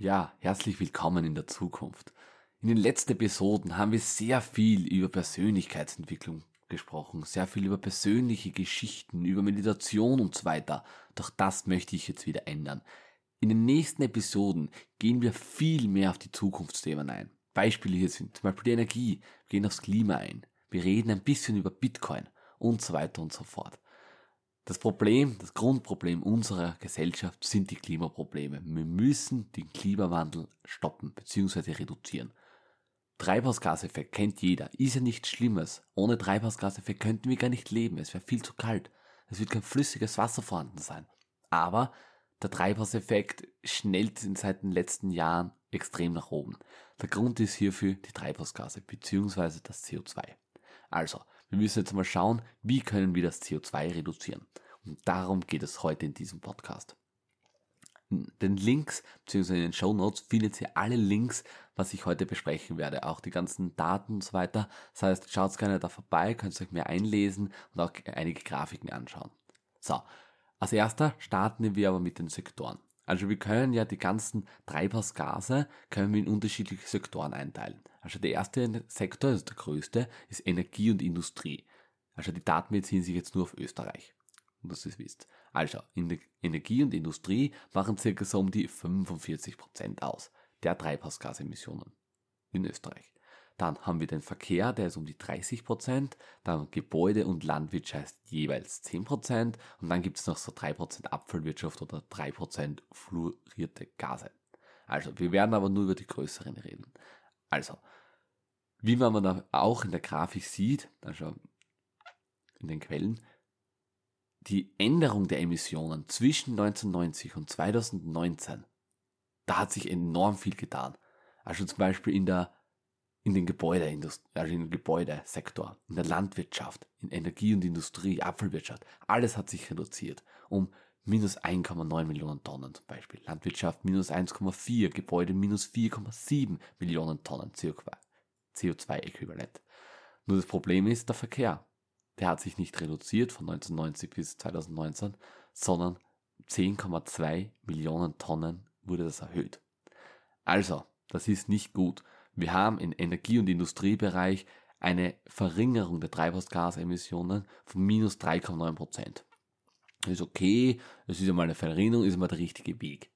Ja, herzlich willkommen in der Zukunft. In den letzten Episoden haben wir sehr viel über Persönlichkeitsentwicklung gesprochen, sehr viel über persönliche Geschichten, über Meditation und so weiter. Doch das möchte ich jetzt wieder ändern. In den nächsten Episoden gehen wir viel mehr auf die Zukunftsthemen ein. Beispiele hier sind zum Beispiel die Energie, wir gehen aufs Klima ein, wir reden ein bisschen über Bitcoin und so weiter und so fort. Das Problem, das Grundproblem unserer Gesellschaft sind die Klimaprobleme. Wir müssen den Klimawandel stoppen bzw. reduzieren. Treibhausgaseffekt kennt jeder, ist ja nichts Schlimmes. Ohne Treibhausgaseffekt könnten wir gar nicht leben, es wäre viel zu kalt. Es wird kein flüssiges Wasser vorhanden sein. Aber der Treibhauseffekt schnellt seit den letzten Jahren extrem nach oben. Der Grund ist hierfür die Treibhausgase bzw. das CO2. Also, wir müssen jetzt mal schauen, wie können wir das CO2 reduzieren. Und darum geht es heute in diesem Podcast. In den Links bzw. in den Show Notes findet ihr alle Links, was ich heute besprechen werde, auch die ganzen Daten und so weiter. Das heißt, schaut gerne da vorbei, könnt euch mehr einlesen und auch einige Grafiken anschauen. So, als erster starten wir aber mit den Sektoren. Also wir können ja die ganzen Treibhausgase können wir in unterschiedliche Sektoren einteilen. Also der erste Sektor, also der größte, ist Energie und Industrie. Also die Daten beziehen sich jetzt nur auf Österreich. Dass ihr es wisst. Also Energie und Industrie machen circa so um die 45% aus der Treibhausgasemissionen in Österreich. Dann haben wir den Verkehr, der ist um die 30% Dann Gebäude und Landwirtschaft jeweils 10% Und dann gibt es noch so 3% Abfallwirtschaft oder 3% fluorierte Gase. Also, wir werden aber nur über die größeren reden. Also, wie man auch in der Grafik sieht, also in den Quellen, die Änderung der Emissionen zwischen 1990 und 2019, da hat sich enorm viel getan. Also zum Beispiel in der in den Gebäudeindustrie, also im Gebäudesektor, in der Landwirtschaft, in Energie und Industrie, Abfallwirtschaft, alles hat sich reduziert um minus 1,9 Millionen Tonnen zum Beispiel. Landwirtschaft minus 1,4, Gebäude minus 4,7 Millionen Tonnen CO2-Äquivalent. Nur das Problem ist der Verkehr. Der hat sich nicht reduziert von 1990 bis 2019, sondern 10,2 Millionen Tonnen wurde das erhöht. Also, das ist nicht gut. Wir haben im Energie- und Industriebereich eine Verringerung der Treibhausgasemissionen von minus 3,9 Prozent. Ist okay, das ist einmal eine Verringerung, ist mal der richtige Weg.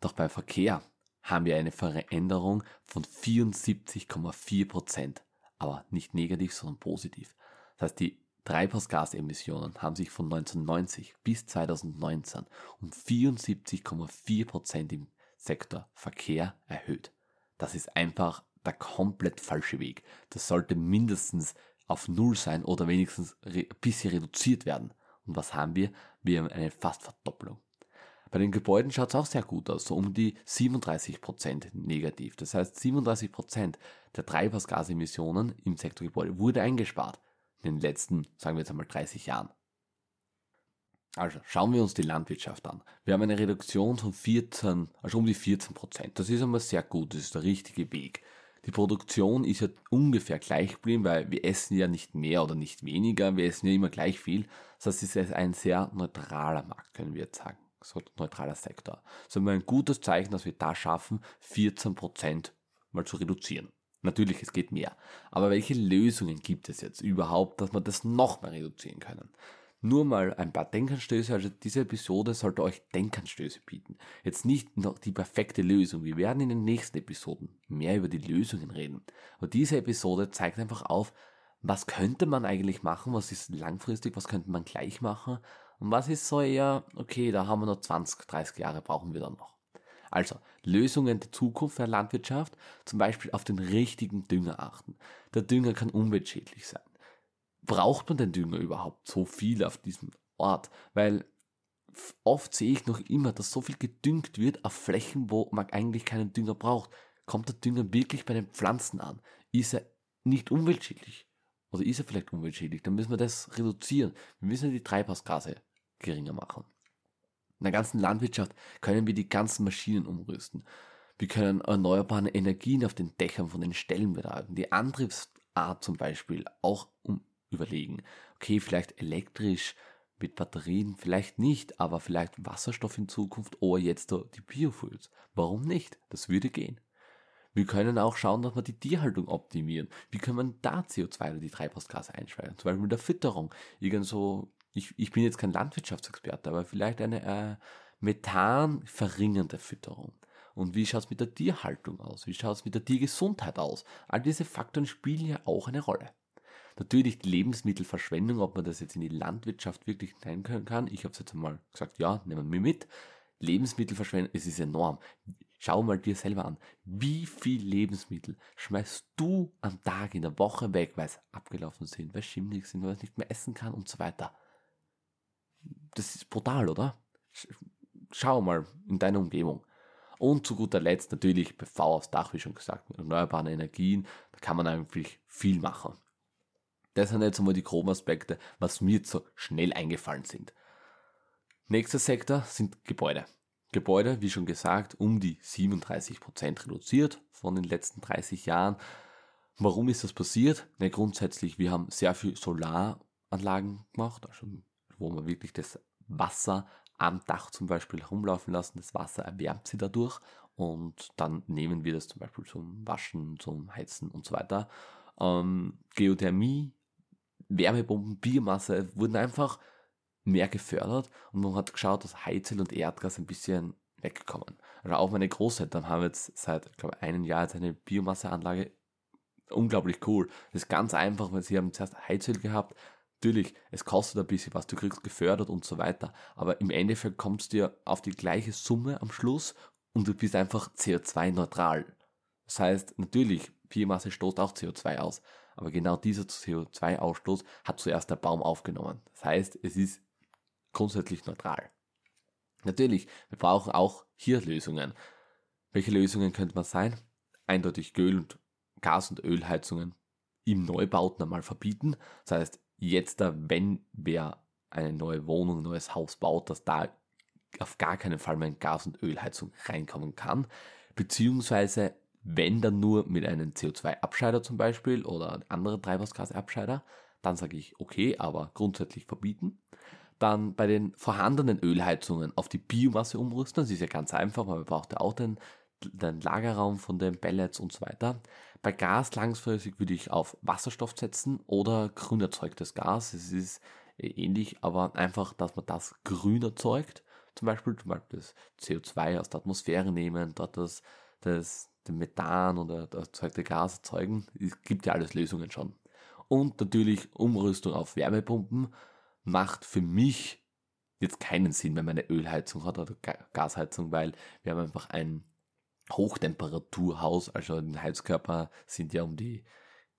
Doch beim Verkehr haben wir eine Veränderung von 74,4 Prozent. Aber nicht negativ, sondern positiv. Das heißt, die Treibhausgasemissionen haben sich von 1990 bis 2019 um 74,4 Prozent im Sektor Verkehr erhöht. Das ist einfach der komplett falsche Weg. Das sollte mindestens auf Null sein oder wenigstens ein bisschen reduziert werden. Und was haben wir? Wir haben eine fast Verdopplung. Bei den Gebäuden schaut es auch sehr gut aus, so um die 37% negativ. Das heißt, 37% der Treibhausgasemissionen im Sektor Gebäude wurde eingespart in den letzten, sagen wir jetzt einmal 30 Jahren. Also schauen wir uns die Landwirtschaft an. Wir haben eine Reduktion von 14, also um die 14% Das ist einmal sehr gut, das ist der richtige Weg. Die Produktion ist ja ungefähr gleich geblieben, weil wir essen ja nicht mehr oder nicht weniger, wir essen ja immer gleich viel. Das heißt, es ist ein sehr neutraler Markt, können wir jetzt sagen. So ein neutraler Sektor. Das ist ein gutes Zeichen, dass wir da schaffen, 14% mal zu reduzieren. Natürlich, es geht mehr. Aber welche Lösungen gibt es jetzt überhaupt, dass wir das noch mehr reduzieren können? Nur mal ein paar Denkanstöße, also diese Episode sollte euch Denkanstöße bieten. Jetzt nicht noch die perfekte Lösung. Wir werden in den nächsten Episoden mehr über die Lösungen reden. Aber diese Episode zeigt einfach auf, was könnte man eigentlich machen, was ist langfristig, was könnte man gleich machen und was ist so eher, okay, da haben wir noch 20, 30 Jahre brauchen wir dann noch. Also, Lösungen der Zukunft der Landwirtschaft, zum Beispiel auf den richtigen Dünger achten. Der Dünger kann umweltschädlich sein braucht man den Dünger überhaupt so viel auf diesem Ort? Weil oft sehe ich noch immer, dass so viel gedüngt wird auf Flächen, wo man eigentlich keinen Dünger braucht. Kommt der Dünger wirklich bei den Pflanzen an? Ist er nicht umweltschädlich? Oder ist er vielleicht umweltschädlich? Dann müssen wir das reduzieren. Wir müssen die Treibhausgase geringer machen. In der ganzen Landwirtschaft können wir die ganzen Maschinen umrüsten. Wir können erneuerbare Energien auf den Dächern von den Ställen betreiben. Die Antriebsart zum Beispiel auch um überlegen. Okay, vielleicht elektrisch mit Batterien vielleicht nicht, aber vielleicht Wasserstoff in Zukunft oder jetzt die Biofuels. Warum nicht? Das würde gehen. Wir können auch schauen, dass wir die Tierhaltung optimieren. Wie können wir da CO2 oder die Treibhausgase einspeichern? Zum Beispiel mit der Fütterung. Irgend so, ich, ich bin jetzt kein Landwirtschaftsexperte, aber vielleicht eine äh, Methan verringernde Fütterung. Und wie schaut es mit der Tierhaltung aus? Wie schaut es mit der Tiergesundheit aus? All diese Faktoren spielen ja auch eine Rolle. Natürlich die Lebensmittelverschwendung, ob man das jetzt in die Landwirtschaft wirklich hineinkönnen kann. Ich habe es jetzt einmal gesagt, ja, nehmen wir mit. Lebensmittelverschwendung, es ist enorm. Schau mal dir selber an, wie viel Lebensmittel schmeißt du am Tag in der Woche weg, weil es abgelaufen sind, weil es schimmelig sind, weil es nicht mehr essen kann und so weiter. Das ist brutal, oder? Schau mal in deiner Umgebung. Und zu guter Letzt natürlich PV aufs Dach, wie schon gesagt, mit erneuerbaren Energien, da kann man eigentlich viel machen. Das sind jetzt einmal die groben Aspekte, was mir so schnell eingefallen sind. Nächster Sektor sind Gebäude. Gebäude, wie schon gesagt, um die 37% reduziert von den letzten 30 Jahren. Warum ist das passiert? Ne, grundsätzlich, wir haben sehr viel Solaranlagen gemacht, also wo man wirklich das Wasser am Dach zum Beispiel herumlaufen lassen. Das Wasser erwärmt sie dadurch und dann nehmen wir das zum Beispiel zum Waschen, zum Heizen und so weiter. Ähm, Geothermie, Wärmepumpen, Biomasse wurden einfach mehr gefördert und man hat geschaut, dass Heizöl und Erdgas ein bisschen wegkommen. Also auch meine Großeltern haben jetzt seit, ich glaube, einem Jahr jetzt eine Biomasseanlage. Unglaublich cool. Das ist ganz einfach, weil sie haben zuerst Heizöl gehabt. Natürlich, es kostet ein bisschen was, du kriegst gefördert und so weiter. Aber im Endeffekt kommst du ja auf die gleiche Summe am Schluss und du bist einfach CO2-neutral. Das heißt, natürlich, Biomasse stoßt auch CO2 aus. Aber genau dieser CO2-Ausstoß hat zuerst der Baum aufgenommen. Das heißt, es ist grundsätzlich neutral. Natürlich, wir brauchen auch hier Lösungen. Welche Lösungen könnte man sein? Eindeutig Öl- und Gas- und Ölheizungen im Neubauten einmal verbieten. Das heißt, jetzt, wenn wer eine neue Wohnung, ein neues Haus baut, dass da auf gar keinen Fall mehr eine Gas- und Ölheizung reinkommen kann. Beziehungsweise, wenn dann nur mit einem CO2-Abscheider zum Beispiel oder andere Treibhausgasabscheider, dann sage ich okay, aber grundsätzlich verbieten. Dann bei den vorhandenen Ölheizungen auf die Biomasse umrüsten. Das ist ja ganz einfach, man braucht ja auch den, den Lagerraum von den Pellets und so weiter. Bei Gas langfristig würde ich auf Wasserstoff setzen oder grün erzeugtes Gas. Es ist ähnlich, aber einfach, dass man das grün erzeugt. Zum Beispiel, zum Beispiel das CO2 aus der Atmosphäre nehmen, dort das, das den Methan oder das erzeugte Gas erzeugen. Es gibt ja alles Lösungen schon. Und natürlich Umrüstung auf Wärmepumpen macht für mich jetzt keinen Sinn, wenn man eine Ölheizung hat oder Gasheizung, weil wir haben einfach ein Hochtemperaturhaus, also die Heizkörper sind ja um die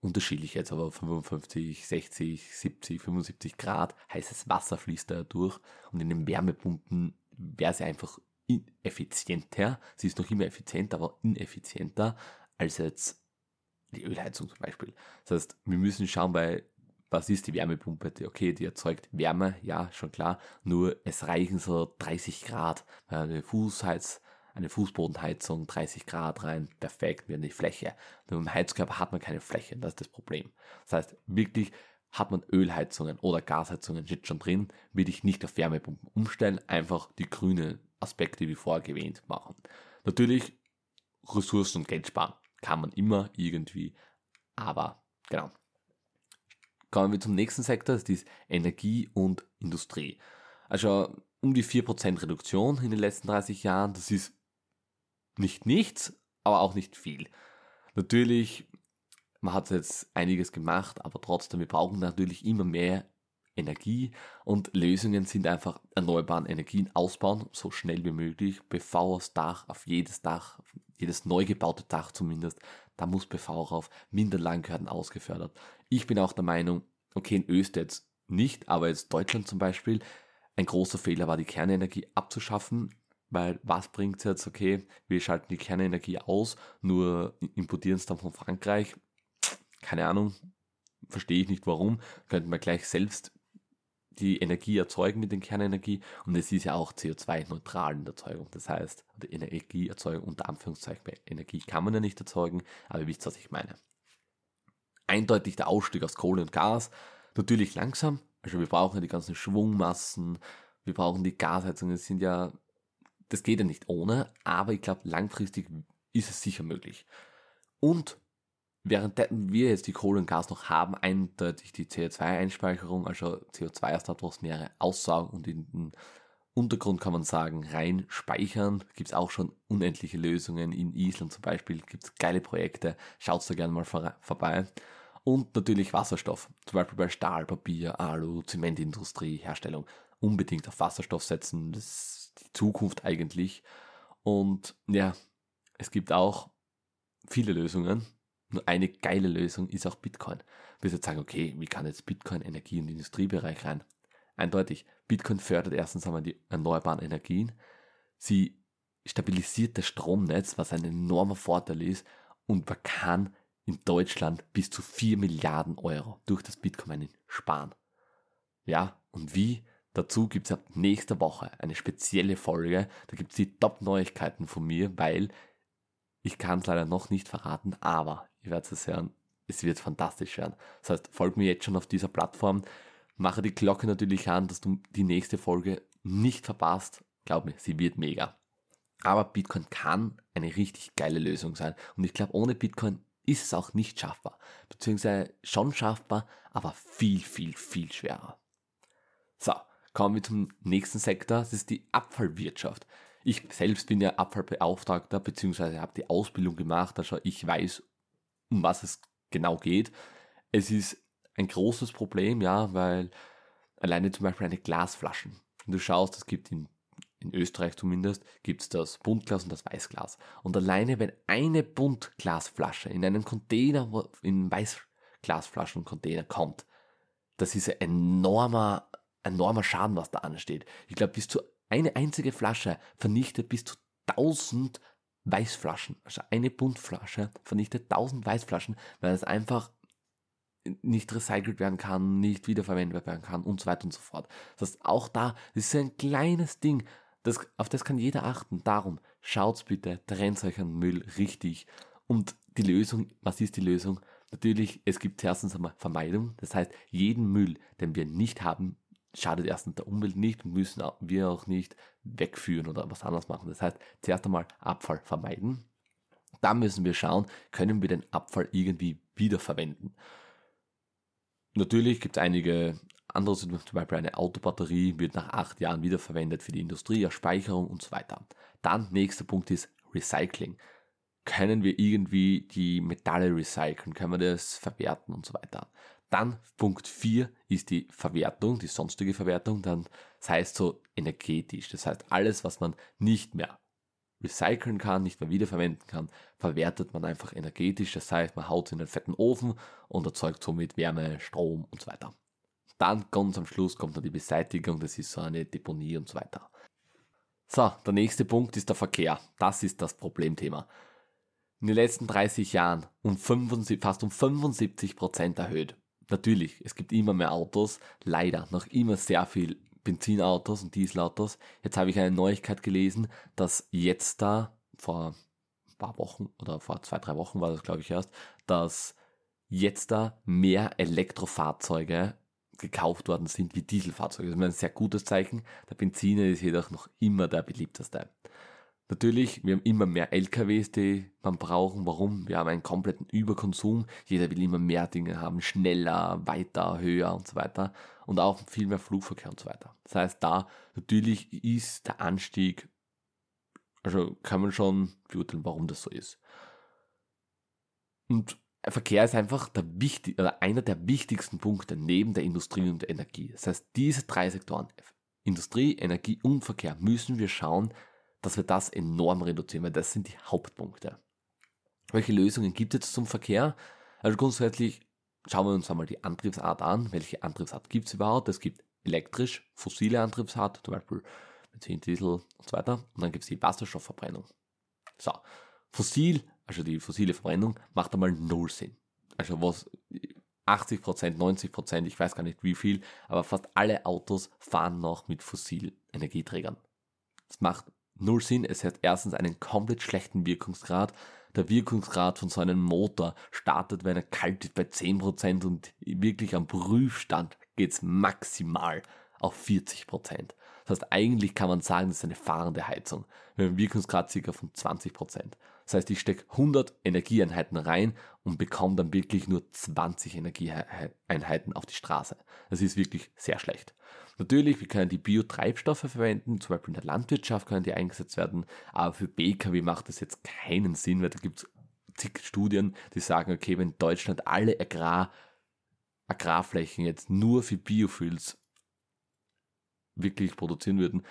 unterschiedlich jetzt, aber 55, 60, 70, 75 Grad heißes Wasser fließt da durch und in den Wärmepumpen wäre sie einfach ineffizienter. Sie ist noch immer effizient, aber ineffizienter als jetzt die Ölheizung zum Beispiel. Das heißt, wir müssen schauen bei was ist die Wärmepumpe? Okay, die erzeugt Wärme, ja, schon klar, nur es reichen so 30 Grad. Eine Fußheiz, eine Fußbodenheizung, 30 Grad rein, perfekt, wie eine Fläche. Nur im Heizkörper hat man keine Fläche, das ist das Problem. Das heißt, wirklich hat man Ölheizungen oder Gasheizungen jetzt schon drin, will ich nicht auf Wärmepumpen umstellen, einfach die grünen Aspekte wie vorher erwähnt machen. Natürlich Ressourcen und Geld sparen kann man immer irgendwie, aber genau, Kommen wir zum nächsten Sektor, das ist Energie und Industrie. Also um die 4% Reduktion in den letzten 30 Jahren, das ist nicht nichts, aber auch nicht viel. Natürlich, man hat jetzt einiges gemacht, aber trotzdem, wir brauchen natürlich immer mehr Energie und Lösungen sind einfach erneuerbaren Energien ausbauen, so schnell wie möglich, PV aufs Dach, auf jedes Dach, jedes neu gebaute Dach zumindest, da muss PV rauf, Minderlandkarten ausgefördert. Ich bin auch der Meinung, okay, in Österreich nicht, aber jetzt Deutschland zum Beispiel, ein großer Fehler war, die Kernenergie abzuschaffen, weil was bringt es jetzt, okay, wir schalten die Kernenergie aus, nur importieren es dann von Frankreich, keine Ahnung, verstehe ich nicht warum, könnten wir gleich selbst die Energie erzeugen mit der Kernenergie und es ist ja auch CO2-neutral in der Erzeugung. Das heißt, die Energieerzeugung unter Anführungszeichen bei Energie kann man ja nicht erzeugen, aber ihr wisst, was ich meine? Eindeutig der Ausstieg aus Kohle und Gas. Natürlich langsam, Also wir brauchen ja die ganzen Schwungmassen, wir brauchen die Gasheizungen, das sind ja, das geht ja nicht ohne, aber ich glaube, langfristig ist es sicher möglich. Und während wir jetzt die Kohle und Gas noch haben, eindeutig die CO2-Einspeicherung, also CO2-Atmosphäre aussaugen und in den Untergrund kann man sagen, rein speichern. Gibt es auch schon unendliche Lösungen. In Island zum Beispiel gibt es geile Projekte. Schaut da gerne mal vor, vorbei. Und natürlich Wasserstoff. Zum Beispiel bei Stahl, Papier, Alu, Zementindustrie, Herstellung. Unbedingt auf Wasserstoff setzen. Das die Zukunft eigentlich. Und ja, es gibt auch viele Lösungen. Nur eine geile Lösung ist auch Bitcoin. Wir jetzt sagen, okay, wie kann jetzt Bitcoin Energie- und Industriebereich rein? Eindeutig, Bitcoin fördert erstens einmal die erneuerbaren Energien. Sie stabilisiert das Stromnetz, was ein enormer Vorteil ist. Und man kann in Deutschland bis zu 4 Milliarden Euro durch das Bitcoin sparen. Ja, und wie? Dazu gibt es ab nächster Woche eine spezielle Folge. Da gibt es die Top-Neuigkeiten von mir, weil ich kann es leider noch nicht verraten, aber ihr werdet es hören, es wird fantastisch werden. Das heißt, folgt mir jetzt schon auf dieser Plattform. Mache die Glocke natürlich an, dass du die nächste Folge nicht verpasst. Glaub mir, sie wird mega. Aber Bitcoin kann eine richtig geile Lösung sein. Und ich glaube, ohne Bitcoin ist es auch nicht schaffbar. Beziehungsweise schon schaffbar, aber viel, viel, viel schwerer. So, kommen wir zum nächsten Sektor. Das ist die Abfallwirtschaft. Ich selbst bin ja Abfallbeauftragter, beziehungsweise habe die Ausbildung gemacht. Also ich weiß, um was es genau geht. Es ist ein großes Problem, ja, weil alleine zum Beispiel eine Glasflaschen. Wenn du schaust, es gibt in, in Österreich zumindest, gibt es das Buntglas und das Weißglas. Und alleine wenn eine Buntglasflasche in einen Container, in einen Weißglasflaschencontainer kommt, das ist ein enormer, enormer Schaden, was da ansteht. Ich glaube, bis zu eine einzige Flasche vernichtet bis zu 1000 Weißflaschen. Also eine Buntflasche vernichtet 1000 Weißflaschen, weil es einfach nicht recycelt werden kann, nicht wiederverwendet werden kann und so weiter und so fort. Das heißt, auch da, das ist ein kleines Ding, das, auf das kann jeder achten. Darum, schaut's bitte, trennt euch an Müll richtig. Und die Lösung, was ist die Lösung? Natürlich, es gibt erstens einmal Vermeidung. Das heißt, jeden Müll, den wir nicht haben, schadet erstens der Umwelt nicht und müssen wir auch nicht wegführen oder was anderes machen. Das heißt, zuerst einmal Abfall vermeiden. Dann müssen wir schauen, können wir den Abfall irgendwie wiederverwenden. Natürlich gibt es einige andere, zum Beispiel eine Autobatterie wird nach acht Jahren wiederverwendet für die Industrie, als Speicherung und so weiter. Dann nächster Punkt ist Recycling. Können wir irgendwie die Metalle recyceln? Können wir das verwerten und so weiter? Dann Punkt 4 ist die Verwertung, die sonstige Verwertung. Dann, das heißt so energetisch. Das heißt, alles, was man nicht mehr recyceln kann, nicht mehr wiederverwenden kann, verwertet man einfach energetisch. Das heißt, man haut es in einen fetten Ofen und erzeugt somit Wärme, Strom und so weiter. Dann ganz am Schluss kommt dann die Beseitigung, das ist so eine Deponie und so weiter. So, der nächste Punkt ist der Verkehr. Das ist das Problemthema. In den letzten 30 Jahren um 75, fast um 75 Prozent erhöht. Natürlich, es gibt immer mehr Autos, leider noch immer sehr viel Benzinautos und Dieselautos. Jetzt habe ich eine Neuigkeit gelesen, dass jetzt da vor ein paar Wochen oder vor zwei, drei Wochen war das glaube ich erst, dass jetzt da mehr Elektrofahrzeuge gekauft worden sind wie Dieselfahrzeuge. Das ist ein sehr gutes Zeichen. Der Benziner ist jedoch noch immer der beliebteste. Natürlich, wir haben immer mehr LKWs, die man brauchen. Warum? Wir haben einen kompletten Überkonsum. Jeder will immer mehr Dinge haben, schneller, weiter, höher und so weiter. Und auch viel mehr Flugverkehr und so weiter. Das heißt, da natürlich ist der Anstieg, also kann man schon beurteilen, warum das so ist. Und Verkehr ist einfach der wichtig, oder einer der wichtigsten Punkte neben der Industrie und der Energie. Das heißt, diese drei Sektoren, Industrie, Energie und Verkehr, müssen wir schauen, dass wir das enorm reduzieren, weil das sind die Hauptpunkte. Welche Lösungen gibt es zum Verkehr? Also grundsätzlich schauen wir uns einmal die Antriebsart an. Welche Antriebsart gibt es überhaupt? Es gibt elektrisch, fossile Antriebsart, zum Beispiel Benzin, Diesel und so weiter. Und dann gibt es die Wasserstoffverbrennung. So, fossil, also die fossile Verbrennung, macht einmal null Sinn. Also was 80%, 90%, ich weiß gar nicht wie viel, aber fast alle Autos fahren noch mit fossilen Energieträgern. Das macht null Sinn. Es hat erstens einen komplett schlechten Wirkungsgrad. Der Wirkungsgrad von so einem Motor startet, wenn er kalt ist, bei 10% und wirklich am Prüfstand geht es maximal auf 40 Prozent. Das heißt, eigentlich kann man sagen, das ist eine fahrende Heizung. Haben einen Wirkungsgrad circa von 20 Prozent. Das heißt, ich stecke 100 Energieeinheiten rein und bekomme dann wirklich nur 20 Energieeinheiten auf die Straße. Das ist wirklich sehr schlecht. Natürlich, wir können die Biotreibstoffe verwenden, zum Beispiel in der Landwirtschaft können die eingesetzt werden, aber für BKW macht das jetzt keinen Sinn, weil da gibt es zig Studien, die sagen, okay, wenn Deutschland alle Agrar, Agrarflächen jetzt nur für Biofuels wirklich produzieren würden,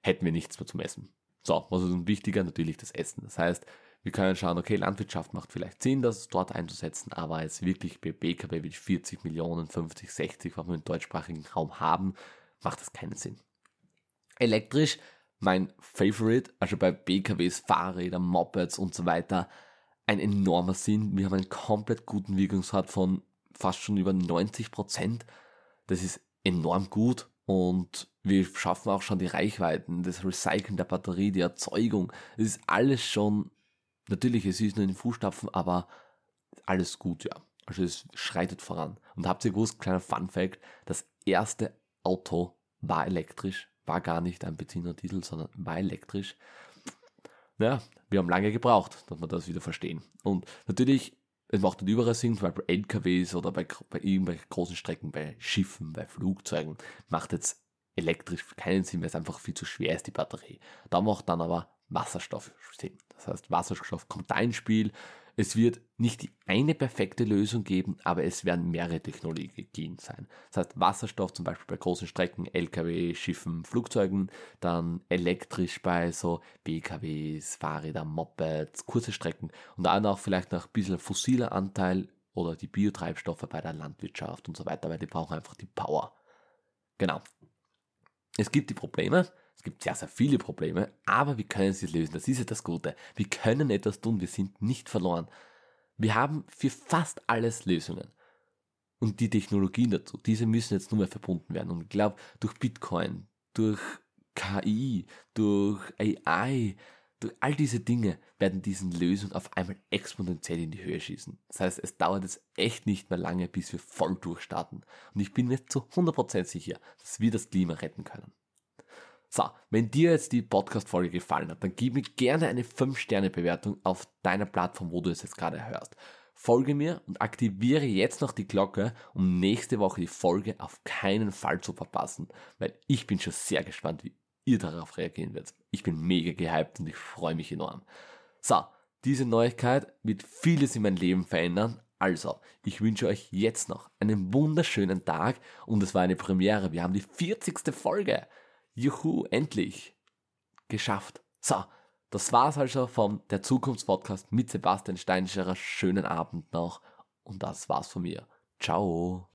hätten wir nichts mehr zum Essen. So, was ist uns wichtiger? Natürlich das Essen. Das heißt, wir können schauen, okay, Landwirtschaft macht vielleicht Sinn, das dort einzusetzen, aber jetzt wirklich bei BKW wie 40 Millionen, 50, 60, was wir im deutschsprachigen Raum haben, macht das keinen Sinn. Elektrisch, mein Favorite, also bei BKWs, Fahrrädern, Mopeds und so weiter, ein enormer Sinn. Wir haben einen komplett guten Wirkungsgrad von fast schon über 90 Prozent. Das ist enorm gut und wir schaffen auch schon die Reichweiten, das Recyceln der Batterie, die Erzeugung. Es ist alles schon, natürlich, es ist nur in den Fußstapfen, aber alles gut, ja. Also es schreitet voran. Und habt ihr gewusst, kleiner Fun Fact, das erste Auto war elektrisch, war gar nicht ein Benziner Diesel, sondern war elektrisch. Ja, wir haben lange gebraucht, dass wir das wieder verstehen. Und natürlich, es macht nicht überall Sinn, zum Beispiel LKWs oder bei, bei irgendwelchen großen Strecken, bei Schiffen, bei Flugzeugen, macht jetzt elektrisch keinen Sinn, weil es einfach viel zu schwer ist, die Batterie. Da macht dann aber Wasserstoff Sinn. Das heißt, Wasserstoff kommt da ins Spiel. Es wird nicht die eine perfekte Lösung geben, aber es werden mehrere Technologien sein. Das heißt, Wasserstoff zum Beispiel bei großen Strecken, LKW, Schiffen, Flugzeugen, dann elektrisch bei so BKWs, Fahrräder, Mopeds, kurze Strecken und dann auch vielleicht noch ein bisschen fossiler Anteil oder die Biotreibstoffe bei der Landwirtschaft und so weiter, weil die brauchen einfach die Power. Genau. Es gibt die Probleme, es gibt sehr, sehr viele Probleme, aber wir können sie lösen. Das ist ja das Gute. Wir können etwas tun, wir sind nicht verloren. Wir haben für fast alles Lösungen. Und die Technologien dazu, diese müssen jetzt nur mehr verbunden werden. Und ich glaube, durch Bitcoin, durch KI, durch AI, durch all diese Dinge werden diese Lösungen auf einmal exponentiell in die Höhe schießen. Das heißt, es dauert jetzt echt nicht mehr lange, bis wir voll durchstarten. Und ich bin mir zu 100% sicher, dass wir das Klima retten können. So, wenn dir jetzt die Podcast-Folge gefallen hat, dann gib mir gerne eine 5-Sterne-Bewertung auf deiner Plattform, wo du es jetzt gerade hörst. Folge mir und aktiviere jetzt noch die Glocke, um nächste Woche die Folge auf keinen Fall zu verpassen, weil ich bin schon sehr gespannt, wie ihr darauf reagieren werdet. Ich bin mega gehypt und ich freue mich enorm. So, diese Neuigkeit wird vieles in meinem Leben verändern. Also, ich wünsche euch jetzt noch einen wunderschönen Tag und es war eine Premiere. Wir haben die 40. Folge. Juhu, endlich. Geschafft. So, das war's also vom Der Zukunftspodcast mit Sebastian Steinscherer. Schönen Abend noch. Und das war's von mir. Ciao.